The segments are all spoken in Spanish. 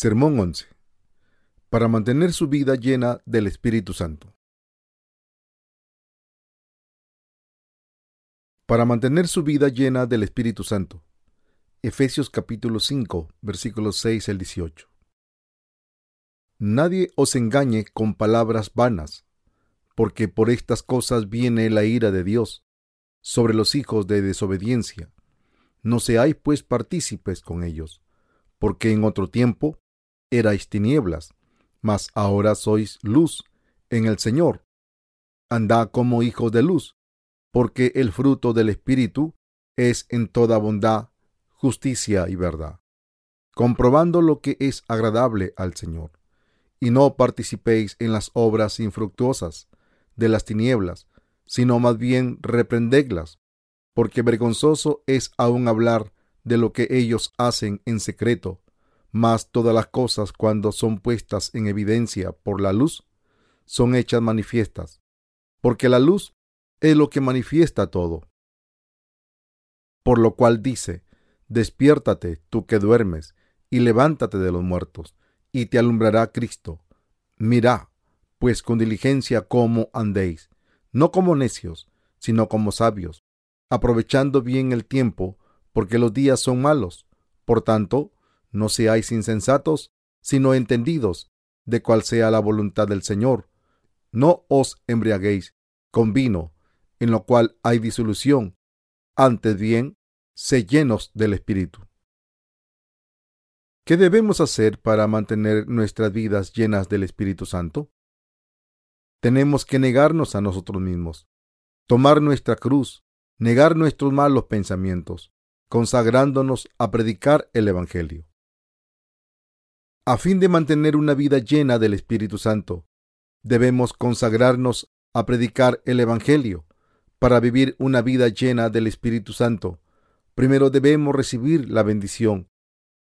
Sermón 11. Para mantener su vida llena del Espíritu Santo. Para mantener su vida llena del Espíritu Santo. Efesios capítulo 5, versículos 6 al 18. Nadie os engañe con palabras vanas, porque por estas cosas viene la ira de Dios sobre los hijos de desobediencia. No seáis pues partícipes con ellos porque en otro tiempo erais tinieblas, mas ahora sois luz en el Señor. Andad como hijos de luz, porque el fruto del Espíritu es en toda bondad, justicia y verdad, comprobando lo que es agradable al Señor. Y no participéis en las obras infructuosas de las tinieblas, sino más bien reprendedlas, porque vergonzoso es aún hablar de lo que ellos hacen en secreto, mas todas las cosas cuando son puestas en evidencia por la luz, son hechas manifiestas, porque la luz es lo que manifiesta todo. Por lo cual dice, despiértate tú que duermes, y levántate de los muertos, y te alumbrará Cristo. Mirá, pues con diligencia cómo andéis, no como necios, sino como sabios, aprovechando bien el tiempo, porque los días son malos. Por tanto, no seáis insensatos, sino entendidos de cuál sea la voluntad del Señor. No os embriaguéis con vino, en lo cual hay disolución. Antes bien, sé llenos del Espíritu. ¿Qué debemos hacer para mantener nuestras vidas llenas del Espíritu Santo? Tenemos que negarnos a nosotros mismos, tomar nuestra cruz, negar nuestros malos pensamientos, consagrándonos a predicar el Evangelio. A fin de mantener una vida llena del Espíritu Santo, debemos consagrarnos a predicar el Evangelio. Para vivir una vida llena del Espíritu Santo, primero debemos recibir la bendición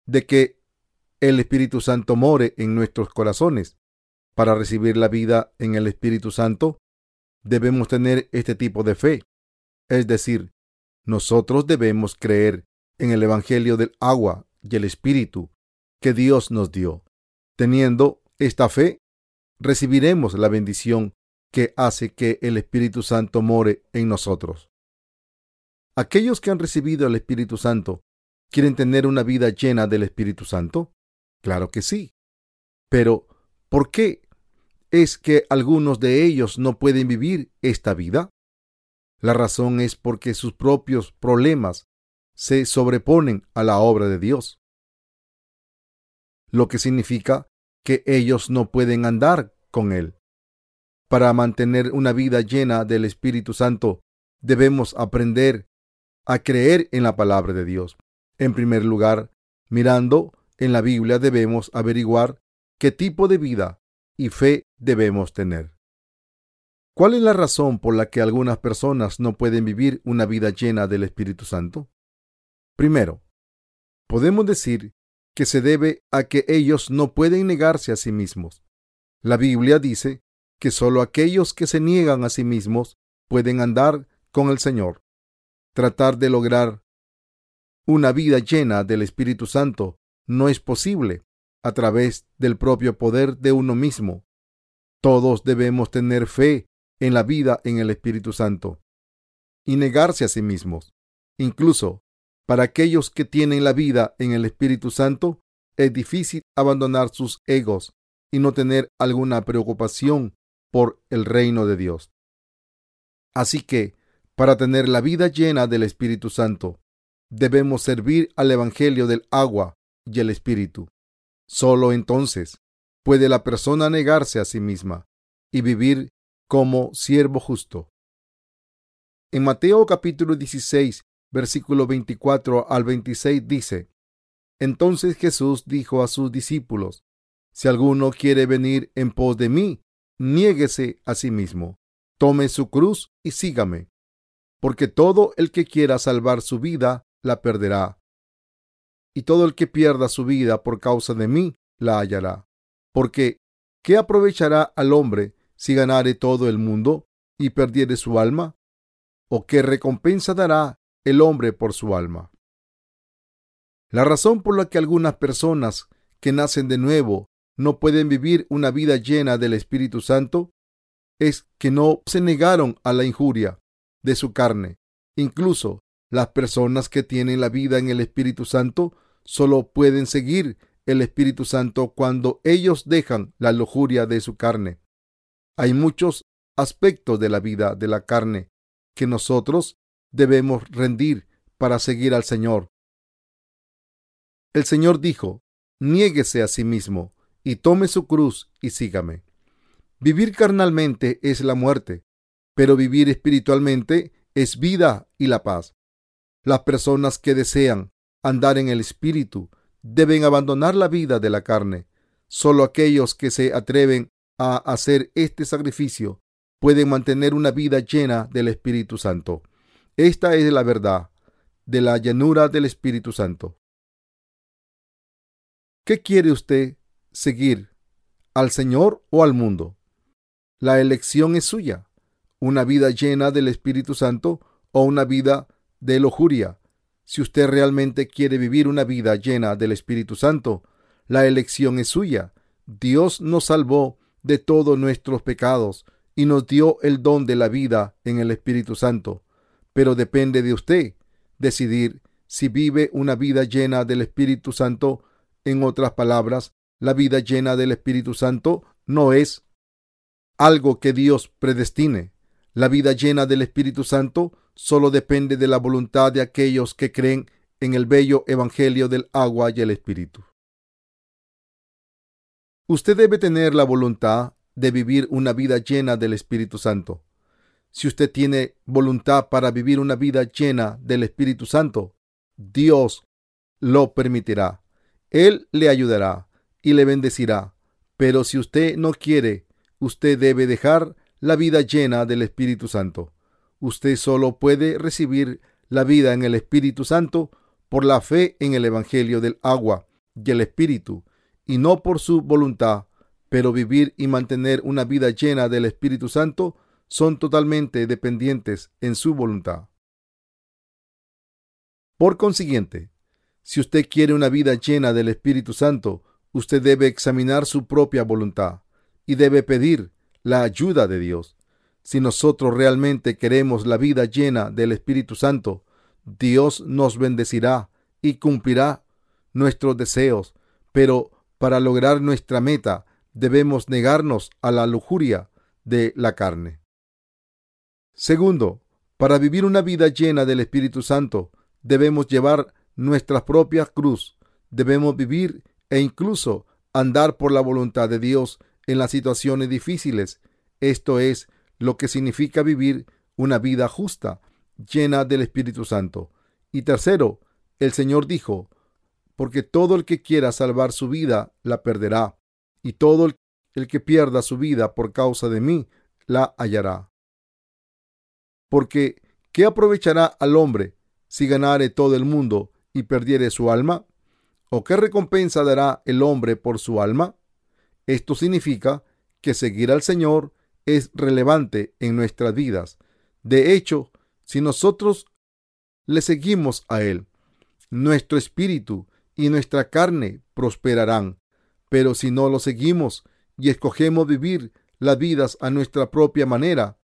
de que el Espíritu Santo more en nuestros corazones. Para recibir la vida en el Espíritu Santo, debemos tener este tipo de fe, es decir, nosotros debemos creer en el Evangelio del agua y el Espíritu que Dios nos dio. Teniendo esta fe, recibiremos la bendición que hace que el Espíritu Santo more en nosotros. Aquellos que han recibido el Espíritu Santo, ¿quieren tener una vida llena del Espíritu Santo? Claro que sí. Pero, ¿por qué es que algunos de ellos no pueden vivir esta vida? La razón es porque sus propios problemas se sobreponen a la obra de Dios, lo que significa que ellos no pueden andar con Él. Para mantener una vida llena del Espíritu Santo, debemos aprender a creer en la palabra de Dios. En primer lugar, mirando en la Biblia debemos averiguar qué tipo de vida y fe debemos tener. ¿Cuál es la razón por la que algunas personas no pueden vivir una vida llena del Espíritu Santo? Primero, podemos decir que se debe a que ellos no pueden negarse a sí mismos. La Biblia dice que sólo aquellos que se niegan a sí mismos pueden andar con el Señor. Tratar de lograr una vida llena del Espíritu Santo no es posible a través del propio poder de uno mismo. Todos debemos tener fe en la vida en el Espíritu Santo y negarse a sí mismos. Incluso para aquellos que tienen la vida en el Espíritu Santo, es difícil abandonar sus egos y no tener alguna preocupación por el reino de Dios. Así que, para tener la vida llena del Espíritu Santo, debemos servir al Evangelio del agua y el Espíritu. Solo entonces puede la persona negarse a sí misma y vivir como siervo justo. En Mateo capítulo 16, versículo 24 al 26 dice, Entonces Jesús dijo a sus discípulos, Si alguno quiere venir en pos de mí, niéguese a sí mismo, tome su cruz y sígame, porque todo el que quiera salvar su vida, la perderá. Y todo el que pierda su vida por causa de mí, la hallará. Porque, ¿qué aprovechará al hombre si ganare todo el mundo y perdiere su alma? ¿O qué recompensa dará el hombre por su alma? La razón por la que algunas personas que nacen de nuevo no pueden vivir una vida llena del Espíritu Santo es que no se negaron a la injuria de su carne. Incluso las personas que tienen la vida en el Espíritu Santo solo pueden seguir el Espíritu Santo cuando ellos dejan la lujuria de su carne. Hay muchos aspectos de la vida de la carne que nosotros debemos rendir para seguir al Señor. El Señor dijo, niéguese a sí mismo y tome su cruz y sígame. Vivir carnalmente es la muerte, pero vivir espiritualmente es vida y la paz. Las personas que desean andar en el Espíritu deben abandonar la vida de la carne. Solo aquellos que se atreven a hacer este sacrificio pueden mantener una vida llena del Espíritu Santo. Esta es la verdad de la llanura del Espíritu Santo. ¿Qué quiere usted seguir? ¿Al Señor o al mundo? La elección es suya. Una vida llena del Espíritu Santo o una vida de lujuria. Si usted realmente quiere vivir una vida llena del Espíritu Santo, la elección es suya. Dios nos salvó de todos nuestros pecados y nos dio el don de la vida en el Espíritu Santo. Pero depende de usted decidir si vive una vida llena del Espíritu Santo. En otras palabras, la vida llena del Espíritu Santo no es algo que Dios predestine. La vida llena del Espíritu Santo solo depende de la voluntad de aquellos que creen en el bello Evangelio del agua y el Espíritu. Usted debe tener la voluntad de vivir una vida llena del Espíritu Santo. Si usted tiene voluntad para vivir una vida llena del Espíritu Santo, Dios lo permitirá. Él le ayudará y le bendecirá. Pero si usted no quiere, usted debe dejar la vida llena del Espíritu Santo. Usted solo puede recibir la vida en el Espíritu Santo por la fe en el Evangelio del agua y el Espíritu, y no por su voluntad. Pero vivir y mantener una vida llena del Espíritu Santo son totalmente dependientes en su voluntad. Por consiguiente, si usted quiere una vida llena del Espíritu Santo, usted debe examinar su propia voluntad y debe pedir la ayuda de Dios. Si nosotros realmente queremos la vida llena del Espíritu Santo, Dios nos bendecirá y cumplirá nuestros deseos, pero para lograr nuestra meta debemos negarnos a la lujuria de la carne. Segundo, para vivir una vida llena del Espíritu Santo, debemos llevar nuestra propia cruz, debemos vivir e incluso andar por la voluntad de Dios en las situaciones difíciles. Esto es lo que significa vivir una vida justa, llena del Espíritu Santo. Y tercero, el Señor dijo, porque todo el que quiera salvar su vida la perderá, y todo el, que pierda su vida por causa de mí la hallará. Porque, ¿qué aprovechará al hombre si ganare todo el mundo y perdiere su alma? ¿O qué recompensa dará el hombre por su alma? Esto significa que seguir al Señor es relevante en nuestras vidas. De hecho, si nosotros le seguimos a Él, nuestro espíritu y nuestra carne prosperarán. Pero si no lo seguimos y escogemos vivir las vidas a nuestra propia manera,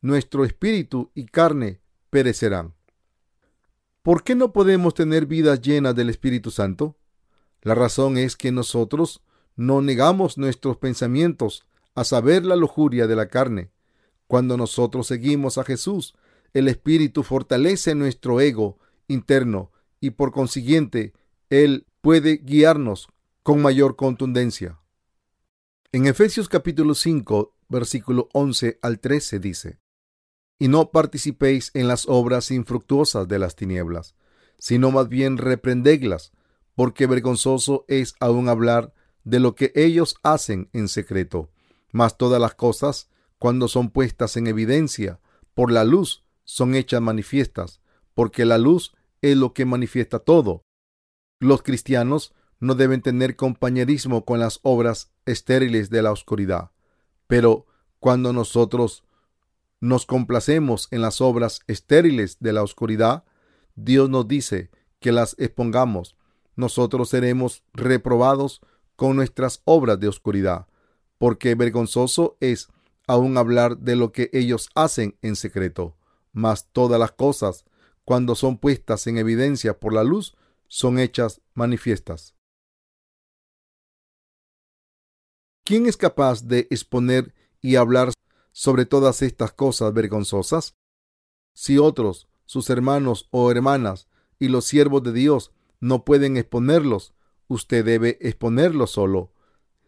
nuestro espíritu y carne perecerán. ¿Por qué no podemos tener vidas llenas del Espíritu Santo? La razón es que nosotros no negamos nuestros pensamientos, a saber la lujuria de la carne. Cuando nosotros seguimos a Jesús, el Espíritu fortalece nuestro ego interno y por consiguiente Él puede guiarnos con mayor contundencia. En Efesios capítulo 5, versículo 11 al 13 dice, y no participéis en las obras infructuosas de las tinieblas, sino más bien reprendeglas, porque vergonzoso es aún hablar de lo que ellos hacen en secreto. Mas todas las cosas, cuando son puestas en evidencia por la luz, son hechas manifiestas, porque la luz es lo que manifiesta todo. Los cristianos no deben tener compañerismo con las obras estériles de la oscuridad. Pero cuando nosotros nos complacemos en las obras estériles de la oscuridad, Dios nos dice que las expongamos. Nosotros seremos reprobados con nuestras obras de oscuridad, porque vergonzoso es aún hablar de lo que ellos hacen en secreto. Mas todas las cosas, cuando son puestas en evidencia por la luz, son hechas manifiestas. ¿Quién es capaz de exponer y hablar sobre todas estas cosas vergonzosas? Si otros, sus hermanos o hermanas y los siervos de Dios no pueden exponerlos, usted debe exponerlos solo.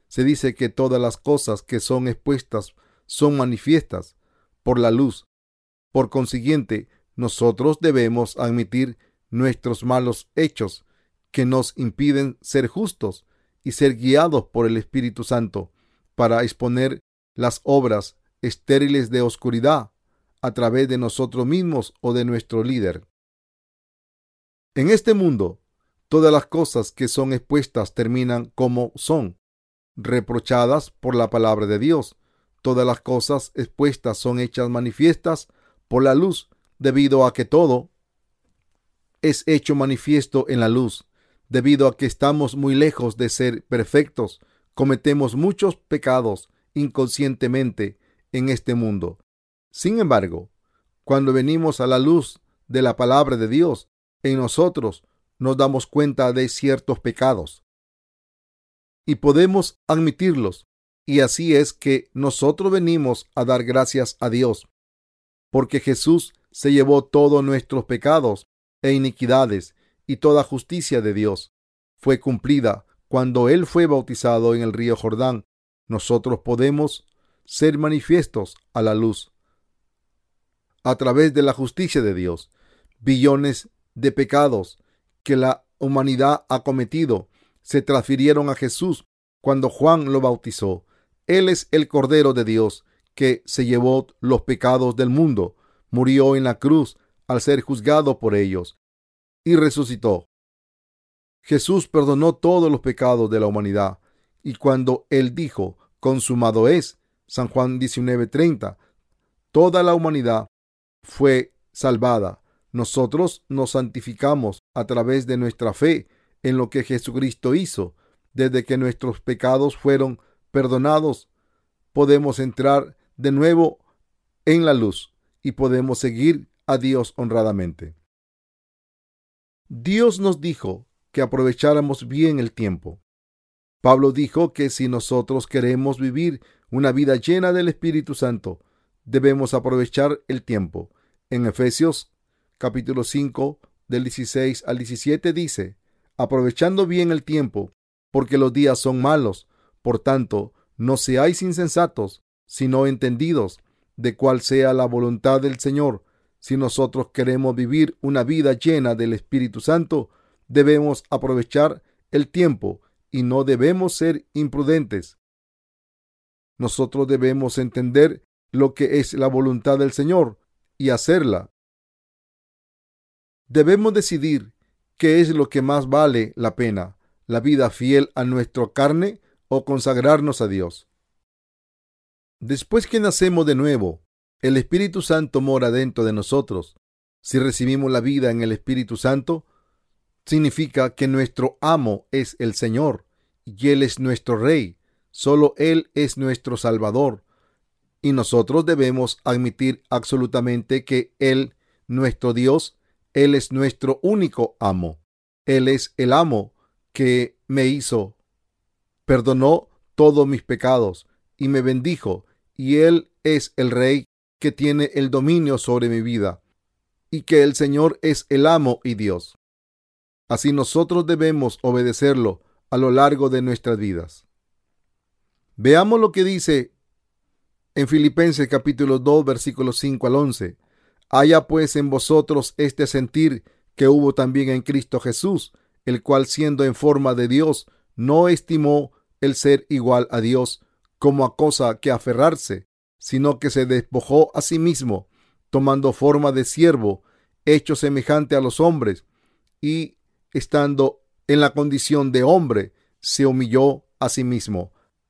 Se dice que todas las cosas que son expuestas son manifiestas por la luz. Por consiguiente, nosotros debemos admitir nuestros malos hechos que nos impiden ser justos y ser guiados por el Espíritu Santo para exponer las obras estériles de oscuridad a través de nosotros mismos o de nuestro líder. En este mundo, todas las cosas que son expuestas terminan como son, reprochadas por la palabra de Dios. Todas las cosas expuestas son hechas manifiestas por la luz, debido a que todo es hecho manifiesto en la luz. Debido a que estamos muy lejos de ser perfectos, cometemos muchos pecados inconscientemente en este mundo. Sin embargo, cuando venimos a la luz de la palabra de Dios, en nosotros nos damos cuenta de ciertos pecados y podemos admitirlos. Y así es que nosotros venimos a dar gracias a Dios, porque Jesús se llevó todos nuestros pecados e iniquidades y toda justicia de Dios fue cumplida cuando Él fue bautizado en el río Jordán. Nosotros podemos ser manifiestos a la luz a través de la justicia de Dios. Billones de pecados que la humanidad ha cometido se transfirieron a Jesús cuando Juan lo bautizó. Él es el Cordero de Dios que se llevó los pecados del mundo, murió en la cruz al ser juzgado por ellos y resucitó. Jesús perdonó todos los pecados de la humanidad y cuando él dijo, consumado es, San Juan 19:30, toda la humanidad fue salvada. Nosotros nos santificamos a través de nuestra fe en lo que Jesucristo hizo. Desde que nuestros pecados fueron perdonados, podemos entrar de nuevo en la luz y podemos seguir a Dios honradamente. Dios nos dijo que aprovecháramos bien el tiempo. Pablo dijo que si nosotros queremos vivir una vida llena del Espíritu Santo, debemos aprovechar el tiempo. En Efesios capítulo 5 del 16 al 17 dice, aprovechando bien el tiempo, porque los días son malos. Por tanto, no seáis insensatos, sino entendidos de cuál sea la voluntad del Señor. Si nosotros queremos vivir una vida llena del Espíritu Santo, debemos aprovechar el tiempo y no debemos ser imprudentes. Nosotros debemos entender lo que es la voluntad del Señor y hacerla. Debemos decidir qué es lo que más vale la pena, la vida fiel a nuestra carne o consagrarnos a Dios. Después que nacemos de nuevo, el Espíritu Santo mora dentro de nosotros. Si recibimos la vida en el Espíritu Santo, significa que nuestro amo es el Señor y Él es nuestro Rey. Solo Él es nuestro Salvador. Y nosotros debemos admitir absolutamente que Él, nuestro Dios, Él es nuestro único amo. Él es el amo que me hizo, perdonó todos mis pecados y me bendijo, y Él es el Rey que tiene el dominio sobre mi vida, y que el Señor es el amo y Dios. Así nosotros debemos obedecerlo a lo largo de nuestras vidas. Veamos lo que dice en Filipenses capítulo 2 versículos 5 al 11. Haya pues en vosotros este sentir que hubo también en Cristo Jesús, el cual siendo en forma de Dios, no estimó el ser igual a Dios como a cosa que aferrarse, sino que se despojó a sí mismo, tomando forma de siervo, hecho semejante a los hombres, y estando en la condición de hombre, se humilló a sí mismo,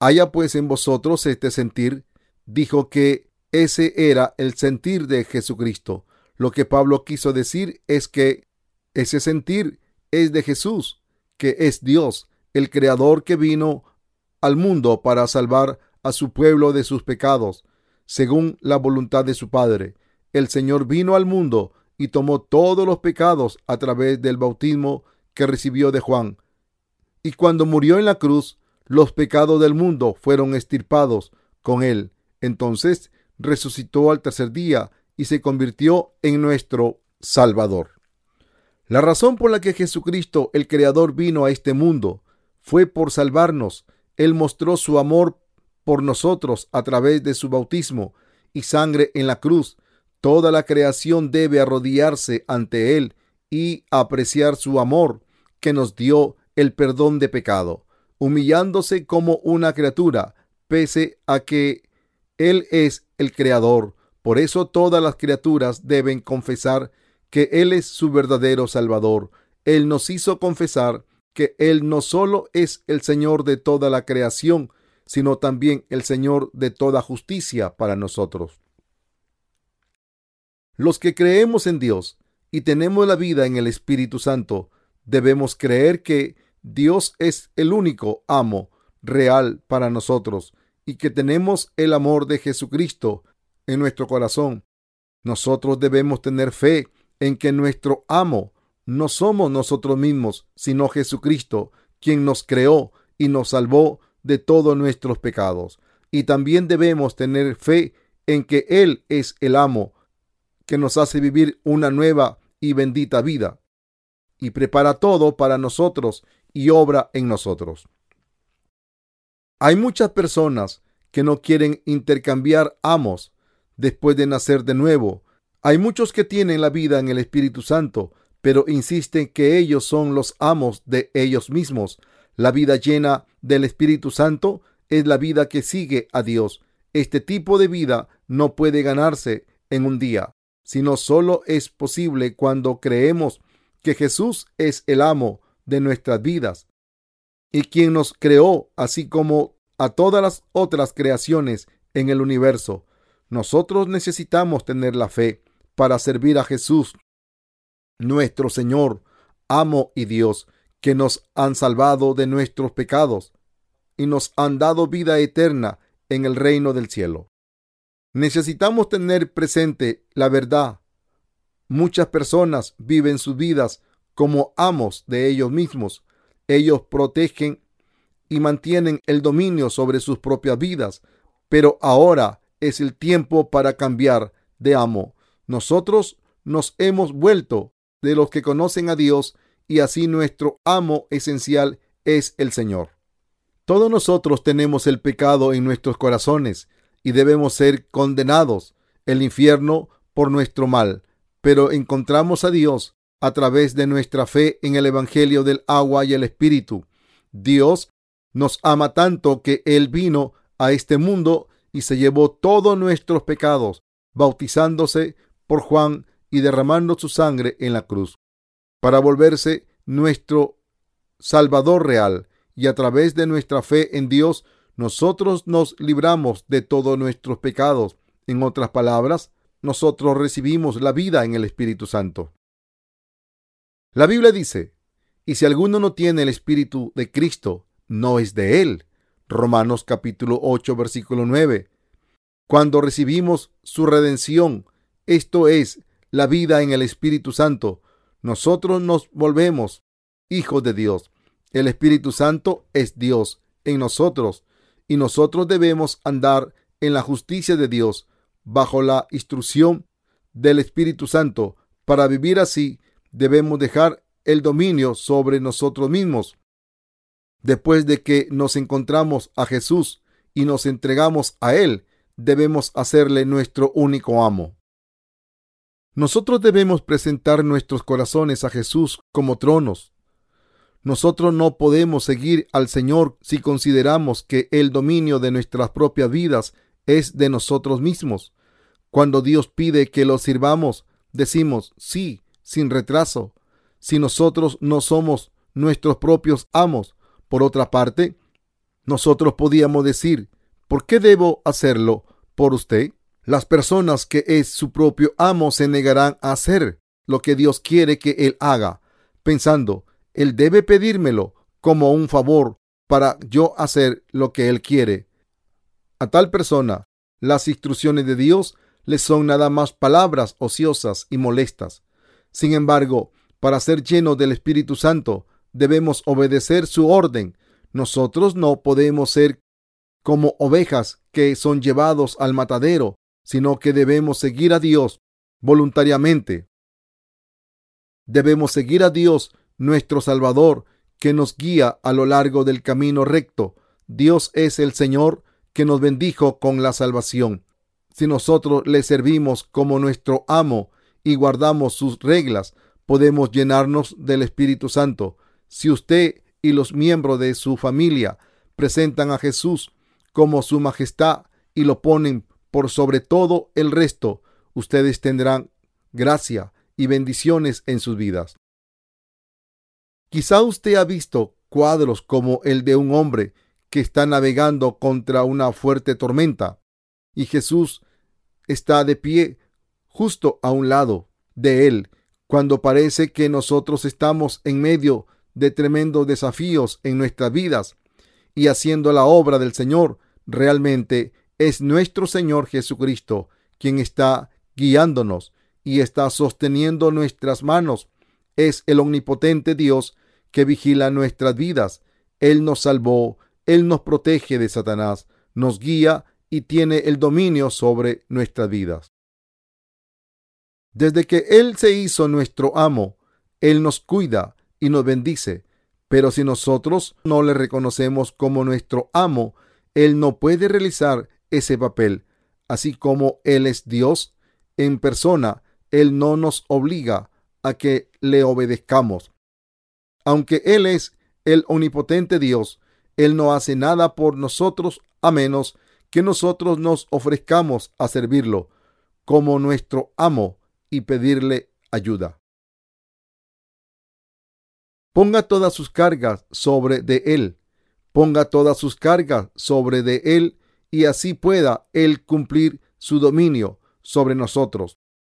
haya pues en vosotros este sentir, dijo que ese era el sentir de Jesucristo. Lo que Pablo quiso decir es que ese sentir es de Jesús, que es Dios, el Creador que vino al mundo para salvar a su pueblo de sus pecados, según la voluntad de su Padre. El Señor vino al mundo y tomó todos los pecados a través del bautismo que recibió de Juan. Y cuando murió en la cruz, los pecados del mundo fueron estirpados con él. Entonces resucitó al tercer día y se convirtió en nuestro Salvador. La razón por la que Jesucristo, el Creador, vino a este mundo fue por salvarnos. Él mostró su amor por nosotros a través de su bautismo y sangre en la cruz. Toda la creación debe arrodillarse ante Él y apreciar su amor que nos dio el perdón de pecado, humillándose como una criatura, pese a que Él es el Creador. Por eso todas las criaturas deben confesar que Él es su verdadero Salvador. Él nos hizo confesar que Él no solo es el Señor de toda la creación, sino también el Señor de toda justicia para nosotros. Los que creemos en Dios y tenemos la vida en el Espíritu Santo, debemos creer que Dios es el único amo real para nosotros y que tenemos el amor de Jesucristo en nuestro corazón. Nosotros debemos tener fe en que nuestro amo no somos nosotros mismos, sino Jesucristo, quien nos creó y nos salvó de todos nuestros pecados. Y también debemos tener fe en que Él es el amo que nos hace vivir una nueva y bendita vida y prepara todo para nosotros y obra en nosotros. Hay muchas personas que no quieren intercambiar amos después de nacer de nuevo. Hay muchos que tienen la vida en el Espíritu Santo, pero insisten que ellos son los amos de ellos mismos. La vida llena del Espíritu Santo es la vida que sigue a Dios. Este tipo de vida no puede ganarse en un día, sino solo es posible cuando creemos que Jesús es el amo de nuestras vidas y quien nos creó, así como a todas las otras creaciones en el universo. Nosotros necesitamos tener la fe para servir a Jesús, nuestro Señor, amo y Dios, que nos han salvado de nuestros pecados y nos han dado vida eterna en el reino del cielo. Necesitamos tener presente la verdad. Muchas personas viven sus vidas como amos de ellos mismos. Ellos protegen y mantienen el dominio sobre sus propias vidas, pero ahora es el tiempo para cambiar de amo. Nosotros nos hemos vuelto de los que conocen a Dios y así nuestro amo esencial es el Señor. Todos nosotros tenemos el pecado en nuestros corazones y debemos ser condenados el infierno por nuestro mal, pero encontramos a Dios a través de nuestra fe en el Evangelio del agua y el Espíritu. Dios nos ama tanto que Él vino a este mundo y se llevó todos nuestros pecados, bautizándose por Juan y derramando su sangre en la cruz para volverse nuestro Salvador real, y a través de nuestra fe en Dios, nosotros nos libramos de todos nuestros pecados. En otras palabras, nosotros recibimos la vida en el Espíritu Santo. La Biblia dice, y si alguno no tiene el Espíritu de Cristo, no es de él. Romanos capítulo 8, versículo 9. Cuando recibimos su redención, esto es la vida en el Espíritu Santo, nosotros nos volvemos hijos de Dios. El Espíritu Santo es Dios en nosotros y nosotros debemos andar en la justicia de Dios bajo la instrucción del Espíritu Santo. Para vivir así debemos dejar el dominio sobre nosotros mismos. Después de que nos encontramos a Jesús y nos entregamos a Él, debemos hacerle nuestro único amo. Nosotros debemos presentar nuestros corazones a Jesús como tronos. Nosotros no podemos seguir al Señor si consideramos que el dominio de nuestras propias vidas es de nosotros mismos. Cuando Dios pide que lo sirvamos, decimos sí, sin retraso. Si nosotros no somos nuestros propios amos, por otra parte, nosotros podíamos decir, ¿por qué debo hacerlo por usted? Las personas que es su propio amo se negarán a hacer lo que Dios quiere que él haga, pensando, él debe pedírmelo como un favor para yo hacer lo que él quiere. A tal persona, las instrucciones de Dios le son nada más palabras ociosas y molestas. Sin embargo, para ser llenos del Espíritu Santo, debemos obedecer su orden. Nosotros no podemos ser como ovejas que son llevados al matadero, sino que debemos seguir a Dios voluntariamente. Debemos seguir a Dios, nuestro Salvador, que nos guía a lo largo del camino recto. Dios es el Señor que nos bendijo con la salvación. Si nosotros le servimos como nuestro amo y guardamos sus reglas, podemos llenarnos del Espíritu Santo. Si usted y los miembros de su familia presentan a Jesús como su majestad y lo ponen por sobre todo el resto, ustedes tendrán gracia y bendiciones en sus vidas. Quizá usted ha visto cuadros como el de un hombre que está navegando contra una fuerte tormenta y Jesús está de pie justo a un lado de él cuando parece que nosotros estamos en medio de tremendos desafíos en nuestras vidas y haciendo la obra del Señor, realmente es nuestro Señor Jesucristo quien está guiándonos y está sosteniendo nuestras manos. Es el omnipotente Dios que vigila nuestras vidas. Él nos salvó, Él nos protege de Satanás, nos guía y tiene el dominio sobre nuestras vidas. Desde que Él se hizo nuestro amo, Él nos cuida y nos bendice. Pero si nosotros no le reconocemos como nuestro amo, Él no puede realizar ese papel. Así como Él es Dios en persona, Él no nos obliga a que le obedezcamos. Aunque Él es el omnipotente Dios, Él no hace nada por nosotros a menos que nosotros nos ofrezcamos a servirlo como nuestro amo y pedirle ayuda. Ponga todas sus cargas sobre de él, ponga todas sus cargas sobre de él y así pueda él cumplir su dominio sobre nosotros.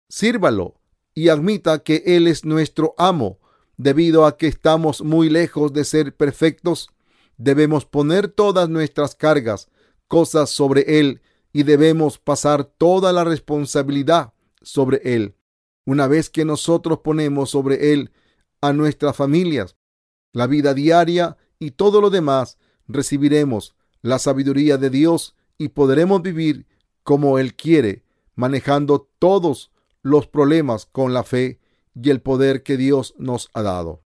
Sírvalo y admita que él es nuestro amo. Debido a que estamos muy lejos de ser perfectos, debemos poner todas nuestras cargas cosas sobre Él y debemos pasar toda la responsabilidad sobre Él. Una vez que nosotros ponemos sobre Él a nuestras familias, la vida diaria y todo lo demás, recibiremos la sabiduría de Dios y podremos vivir como Él quiere, manejando todos los problemas con la fe y el poder que Dios nos ha dado.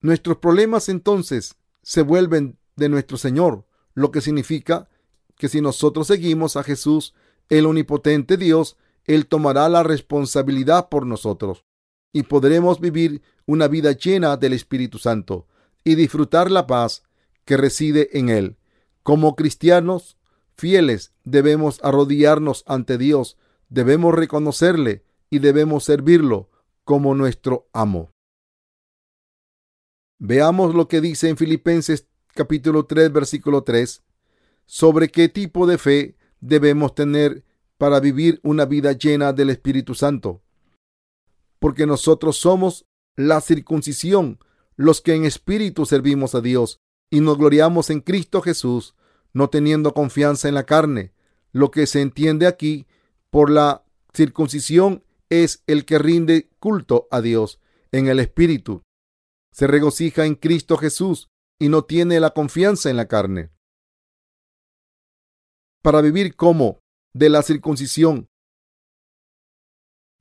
Nuestros problemas entonces se vuelven de nuestro Señor lo que significa que si nosotros seguimos a Jesús, el omnipotente Dios, Él tomará la responsabilidad por nosotros y podremos vivir una vida llena del Espíritu Santo y disfrutar la paz que reside en Él. Como cristianos fieles debemos arrodillarnos ante Dios, debemos reconocerle y debemos servirlo como nuestro amo. Veamos lo que dice en Filipenses capítulo 3, versículo 3, sobre qué tipo de fe debemos tener para vivir una vida llena del Espíritu Santo. Porque nosotros somos la circuncisión, los que en espíritu servimos a Dios y nos gloriamos en Cristo Jesús, no teniendo confianza en la carne. Lo que se entiende aquí por la circuncisión es el que rinde culto a Dios en el espíritu. Se regocija en Cristo Jesús y no tiene la confianza en la carne. Para vivir como de la circuncisión.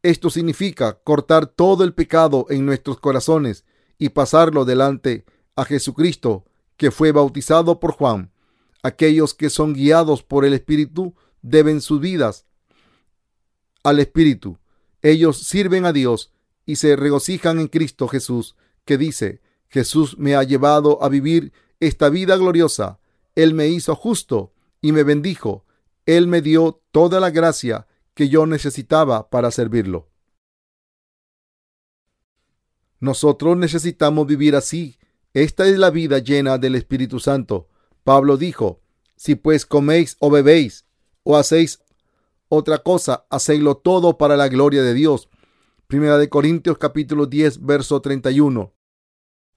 Esto significa cortar todo el pecado en nuestros corazones y pasarlo delante a Jesucristo, que fue bautizado por Juan. Aquellos que son guiados por el Espíritu deben sus vidas al Espíritu. Ellos sirven a Dios y se regocijan en Cristo Jesús, que dice, Jesús me ha llevado a vivir esta vida gloriosa. Él me hizo justo y me bendijo. Él me dio toda la gracia que yo necesitaba para servirlo. Nosotros necesitamos vivir así. Esta es la vida llena del Espíritu Santo. Pablo dijo, si pues coméis o bebéis o hacéis otra cosa, hacedlo todo para la gloria de Dios. Primera de Corintios capítulo 10, verso 31.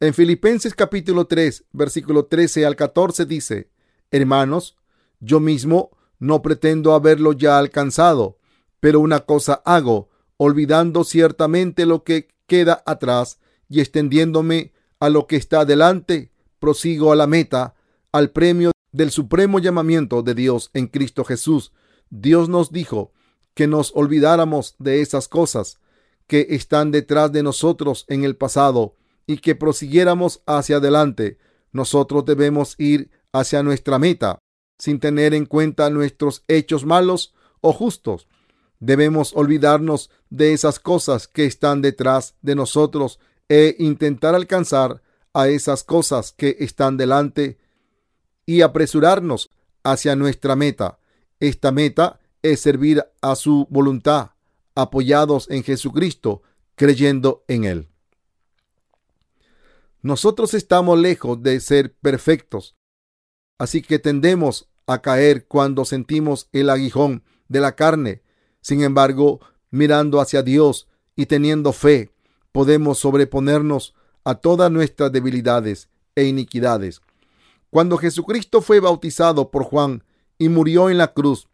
En Filipenses capítulo 3, versículo 13 al 14 dice, Hermanos, yo mismo no pretendo haberlo ya alcanzado, pero una cosa hago, olvidando ciertamente lo que queda atrás y extendiéndome a lo que está delante, prosigo a la meta, al premio del supremo llamamiento de Dios en Cristo Jesús. Dios nos dijo que nos olvidáramos de esas cosas que están detrás de nosotros en el pasado y que prosiguiéramos hacia adelante. Nosotros debemos ir hacia nuestra meta sin tener en cuenta nuestros hechos malos o justos. Debemos olvidarnos de esas cosas que están detrás de nosotros e intentar alcanzar a esas cosas que están delante y apresurarnos hacia nuestra meta. Esta meta es servir a su voluntad, apoyados en Jesucristo, creyendo en Él. Nosotros estamos lejos de ser perfectos, así que tendemos a caer cuando sentimos el aguijón de la carne. Sin embargo, mirando hacia Dios y teniendo fe, podemos sobreponernos a todas nuestras debilidades e iniquidades. Cuando Jesucristo fue bautizado por Juan y murió en la cruz,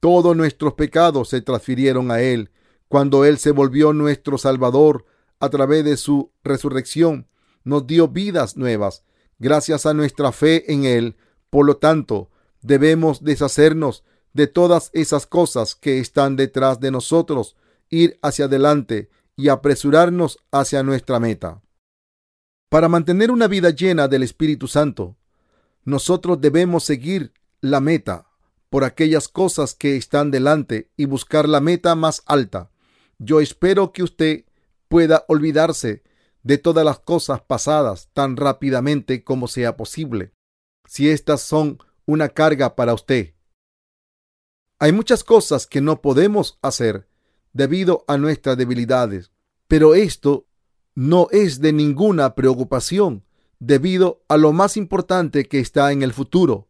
todos nuestros pecados se transfirieron a Él. Cuando Él se volvió nuestro Salvador a través de su resurrección, nos dio vidas nuevas gracias a nuestra fe en Él. Por lo tanto, debemos deshacernos de todas esas cosas que están detrás de nosotros, ir hacia adelante y apresurarnos hacia nuestra meta. Para mantener una vida llena del Espíritu Santo, nosotros debemos seguir la meta por aquellas cosas que están delante y buscar la meta más alta. Yo espero que usted pueda olvidarse de todas las cosas pasadas tan rápidamente como sea posible, si estas son una carga para usted. Hay muchas cosas que no podemos hacer debido a nuestras debilidades. Pero esto no es de ninguna preocupación debido a lo más importante que está en el futuro.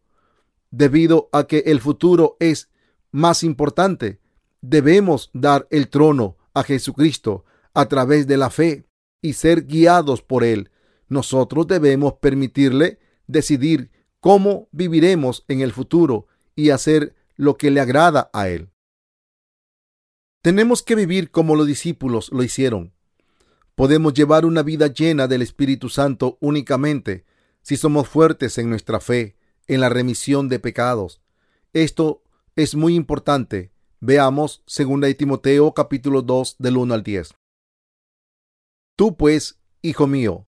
Debido a que el futuro es más importante, debemos dar el trono a Jesucristo a través de la fe y ser guiados por Él. Nosotros debemos permitirle decidir cómo viviremos en el futuro y hacer lo que le agrada a Él. Tenemos que vivir como los discípulos lo hicieron. Podemos llevar una vida llena del Espíritu Santo únicamente si somos fuertes en nuestra fe, en la remisión de pecados. Esto es muy importante. Veamos 2 Timoteo capítulo 2 del 1 al 10. Tú pues, hijo mío,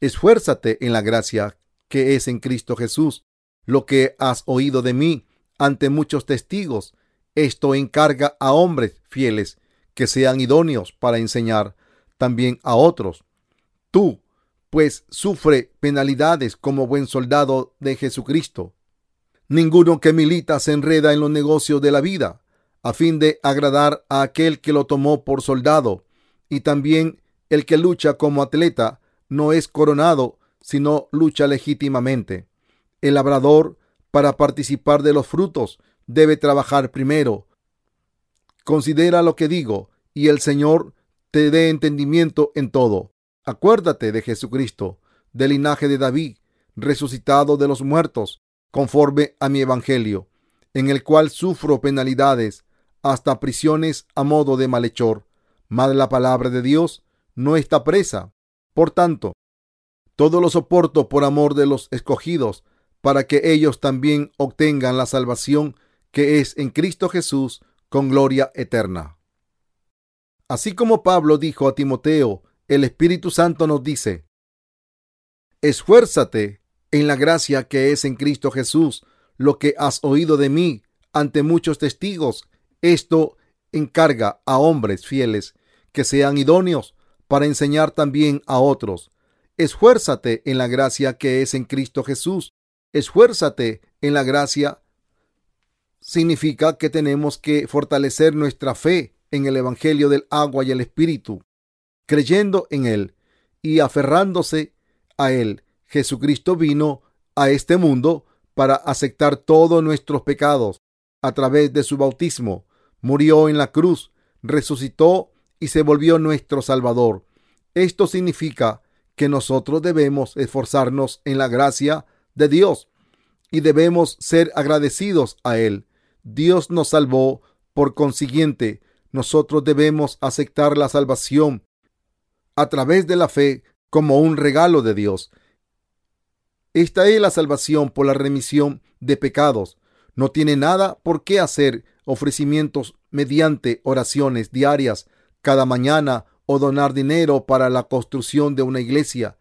esfuérzate en la gracia que es en Cristo Jesús. Lo que has oído de mí ante muchos testigos, esto encarga a hombres fieles que sean idóneos para enseñar también a otros. Tú, pues, sufre penalidades como buen soldado de Jesucristo. Ninguno que milita se enreda en los negocios de la vida, a fin de agradar a aquel que lo tomó por soldado, y también el que lucha como atleta no es coronado, sino lucha legítimamente. El labrador, para participar de los frutos, debe trabajar primero. Considera lo que digo, y el Señor te dé entendimiento en todo. Acuérdate de Jesucristo, del linaje de David, resucitado de los muertos, conforme a mi evangelio, en el cual sufro penalidades, hasta prisiones a modo de malhechor. Mas la palabra de Dios no está presa. Por tanto, todo lo soporto por amor de los escogidos, para que ellos también obtengan la salvación que es en Cristo Jesús con gloria eterna. Así como Pablo dijo a Timoteo, el Espíritu Santo nos dice, esfuérzate en la gracia que es en Cristo Jesús, lo que has oído de mí ante muchos testigos. Esto encarga a hombres fieles que sean idóneos para enseñar también a otros. Esfuérzate en la gracia que es en Cristo Jesús. Esfuérzate en la gracia significa que tenemos que fortalecer nuestra fe en el Evangelio del agua y el Espíritu, creyendo en Él y aferrándose a Él. Jesucristo vino a este mundo para aceptar todos nuestros pecados a través de su bautismo. Murió en la cruz, resucitó y se volvió nuestro Salvador. Esto significa que nosotros debemos esforzarnos en la gracia de Dios y debemos ser agradecidos a Él. Dios nos salvó, por consiguiente, nosotros debemos aceptar la salvación a través de la fe como un regalo de Dios. Esta es la salvación por la remisión de pecados. No tiene nada por qué hacer ofrecimientos mediante oraciones diarias cada mañana o donar dinero para la construcción de una iglesia.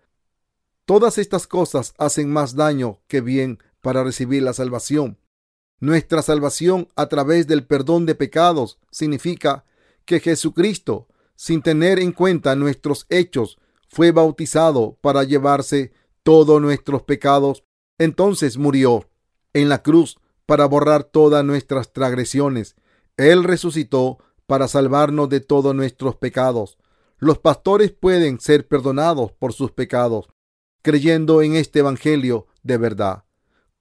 Todas estas cosas hacen más daño que bien para recibir la salvación. Nuestra salvación a través del perdón de pecados significa que Jesucristo, sin tener en cuenta nuestros hechos, fue bautizado para llevarse todos nuestros pecados. Entonces murió en la cruz para borrar todas nuestras transgresiones. Él resucitó para salvarnos de todos nuestros pecados. Los pastores pueden ser perdonados por sus pecados, creyendo en este Evangelio de verdad.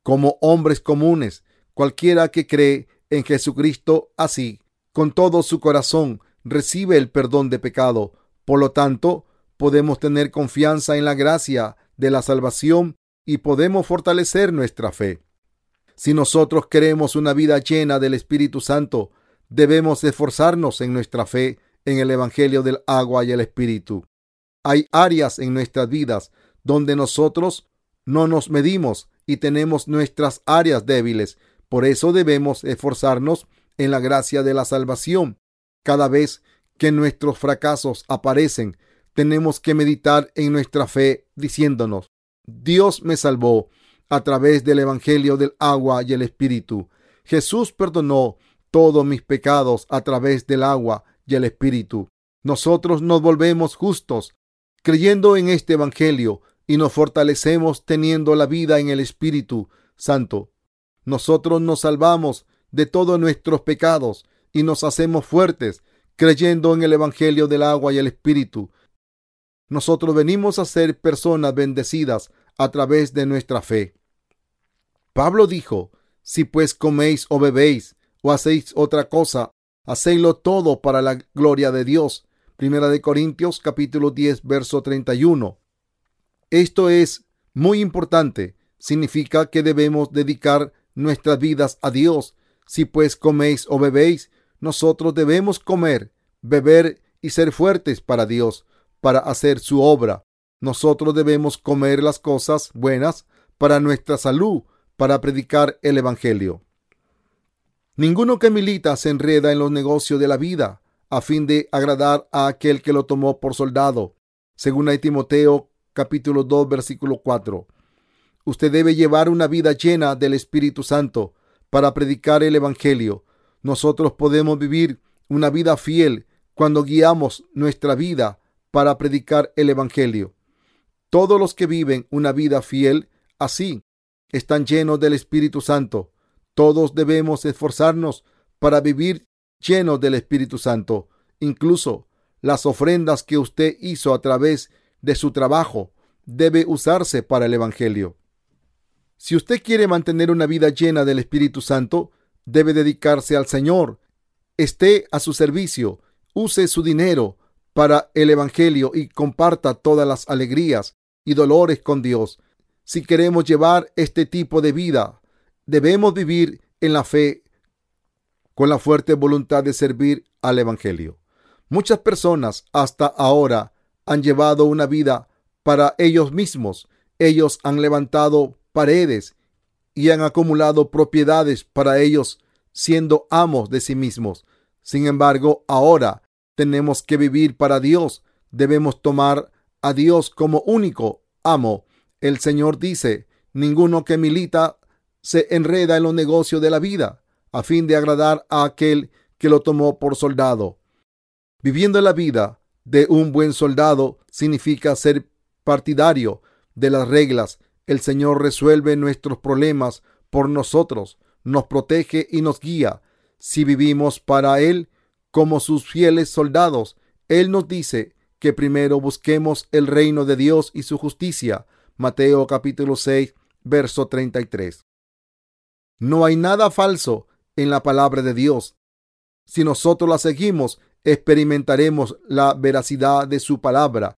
Como hombres comunes, cualquiera que cree en Jesucristo así, con todo su corazón, recibe el perdón de pecado. Por lo tanto, podemos tener confianza en la gracia de la salvación y podemos fortalecer nuestra fe. Si nosotros queremos una vida llena del Espíritu Santo, debemos esforzarnos en nuestra fe en el Evangelio del agua y el Espíritu. Hay áreas en nuestras vidas donde nosotros no nos medimos y tenemos nuestras áreas débiles. Por eso debemos esforzarnos en la gracia de la salvación. Cada vez que nuestros fracasos aparecen, tenemos que meditar en nuestra fe diciéndonos, Dios me salvó a través del Evangelio del agua y el Espíritu. Jesús perdonó todos mis pecados a través del agua y el Espíritu. Nosotros nos volvemos justos creyendo en este Evangelio y nos fortalecemos teniendo la vida en el Espíritu Santo. Nosotros nos salvamos de todos nuestros pecados y nos hacemos fuertes creyendo en el Evangelio del agua y el Espíritu. Nosotros venimos a ser personas bendecidas a través de nuestra fe. Pablo dijo, si pues coméis o bebéis o hacéis otra cosa, hacéislo todo para la gloria de Dios. Primera de Corintios capítulo 10 verso 31. Esto es muy importante. Significa que debemos dedicar nuestras vidas a Dios. Si pues coméis o bebéis, nosotros debemos comer, beber y ser fuertes para Dios, para hacer su obra. Nosotros debemos comer las cosas buenas para nuestra salud, para predicar el Evangelio. Ninguno que milita se enreda en los negocios de la vida a fin de agradar a aquel que lo tomó por soldado. Según a Timoteo capítulo 2 versículo 4. Usted debe llevar una vida llena del Espíritu Santo para predicar el Evangelio. Nosotros podemos vivir una vida fiel cuando guiamos nuestra vida para predicar el Evangelio. Todos los que viven una vida fiel así están llenos del Espíritu Santo. Todos debemos esforzarnos para vivir llenos del Espíritu Santo. Incluso las ofrendas que usted hizo a través de su trabajo debe usarse para el Evangelio. Si usted quiere mantener una vida llena del Espíritu Santo, debe dedicarse al Señor. Esté a su servicio, use su dinero para el Evangelio y comparta todas las alegrías y dolores con Dios. Si queremos llevar este tipo de vida, debemos vivir en la fe con la fuerte voluntad de servir al Evangelio. Muchas personas hasta ahora han llevado una vida para ellos mismos. Ellos han levantado paredes y han acumulado propiedades para ellos, siendo amos de sí mismos. Sin embargo, ahora tenemos que vivir para Dios. Debemos tomar a Dios como único amo el Señor dice, ninguno que milita se enreda en los negocios de la vida a fin de agradar a aquel que lo tomó por soldado. Viviendo la vida de un buen soldado significa ser partidario de las reglas. El Señor resuelve nuestros problemas por nosotros, nos protege y nos guía. Si vivimos para Él como sus fieles soldados, Él nos dice que primero busquemos el reino de Dios y su justicia. Mateo capítulo 6, verso 33. No hay nada falso en la palabra de Dios. Si nosotros la seguimos, experimentaremos la veracidad de su palabra.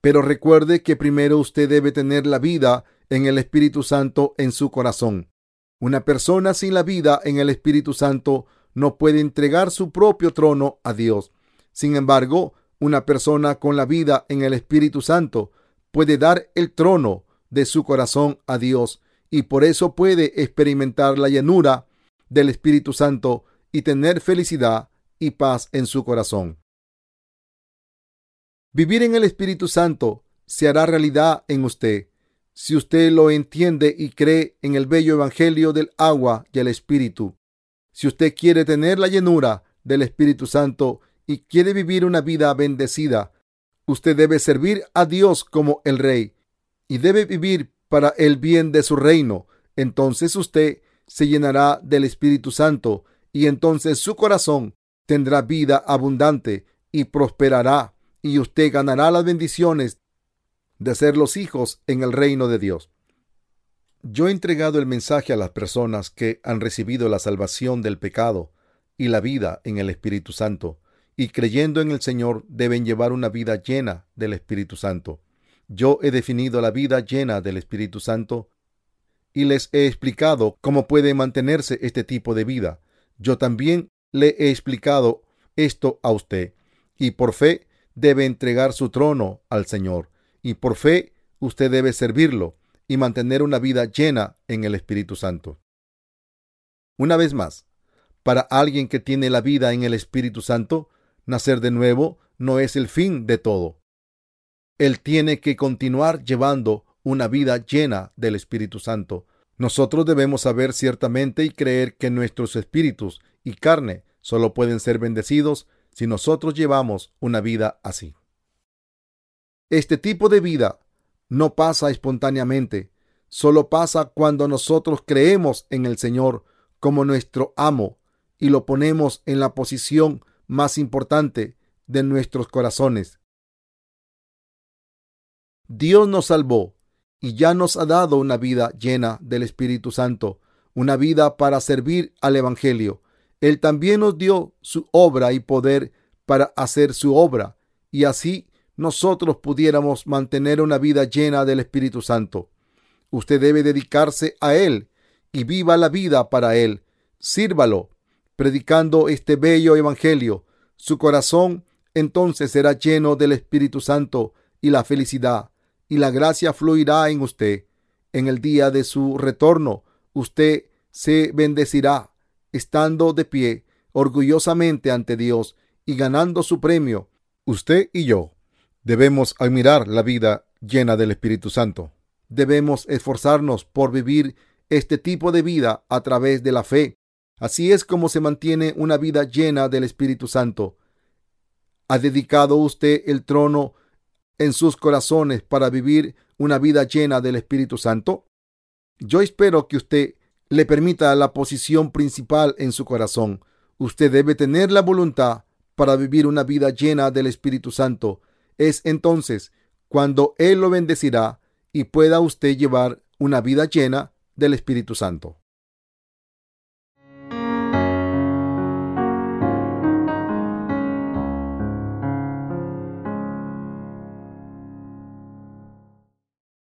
Pero recuerde que primero usted debe tener la vida en el Espíritu Santo en su corazón. Una persona sin la vida en el Espíritu Santo no puede entregar su propio trono a Dios. Sin embargo, una persona con la vida en el Espíritu Santo puede dar el trono de su corazón a Dios y por eso puede experimentar la llanura del Espíritu Santo y tener felicidad y paz en su corazón. Vivir en el Espíritu Santo se hará realidad en usted si usted lo entiende y cree en el bello Evangelio del agua y el Espíritu. Si usted quiere tener la llenura del Espíritu Santo y quiere vivir una vida bendecida, usted debe servir a Dios como el Rey y debe vivir para el bien de su reino. Entonces usted se llenará del Espíritu Santo y entonces su corazón tendrá vida abundante y prosperará y usted ganará las bendiciones de ser los hijos en el reino de Dios. Yo he entregado el mensaje a las personas que han recibido la salvación del pecado y la vida en el Espíritu Santo, y creyendo en el Señor deben llevar una vida llena del Espíritu Santo. Yo he definido la vida llena del Espíritu Santo y les he explicado cómo puede mantenerse este tipo de vida. Yo también le he explicado esto a usted, y por fe debe entregar su trono al Señor, y por fe usted debe servirlo y mantener una vida llena en el Espíritu Santo. Una vez más, para alguien que tiene la vida en el Espíritu Santo, nacer de nuevo no es el fin de todo. Él tiene que continuar llevando una vida llena del Espíritu Santo. Nosotros debemos saber ciertamente y creer que nuestros espíritus y carne solo pueden ser bendecidos si nosotros llevamos una vida así. Este tipo de vida no pasa espontáneamente, solo pasa cuando nosotros creemos en el Señor como nuestro amo y lo ponemos en la posición más importante de nuestros corazones. Dios nos salvó y ya nos ha dado una vida llena del Espíritu Santo, una vida para servir al Evangelio. Él también nos dio su obra y poder para hacer su obra, y así nosotros pudiéramos mantener una vida llena del Espíritu Santo. Usted debe dedicarse a Él y viva la vida para Él. Sírvalo, predicando este bello Evangelio. Su corazón entonces será lleno del Espíritu Santo y la felicidad y la gracia fluirá en usted. En el día de su retorno, usted se bendecirá, estando de pie orgullosamente ante Dios y ganando su premio, usted y yo. Debemos admirar la vida llena del Espíritu Santo. Debemos esforzarnos por vivir este tipo de vida a través de la fe. Así es como se mantiene una vida llena del Espíritu Santo. ¿Ha dedicado usted el trono en sus corazones para vivir una vida llena del Espíritu Santo? Yo espero que usted le permita la posición principal en su corazón. Usted debe tener la voluntad para vivir una vida llena del Espíritu Santo es entonces cuando Él lo bendecirá y pueda usted llevar una vida llena del Espíritu Santo.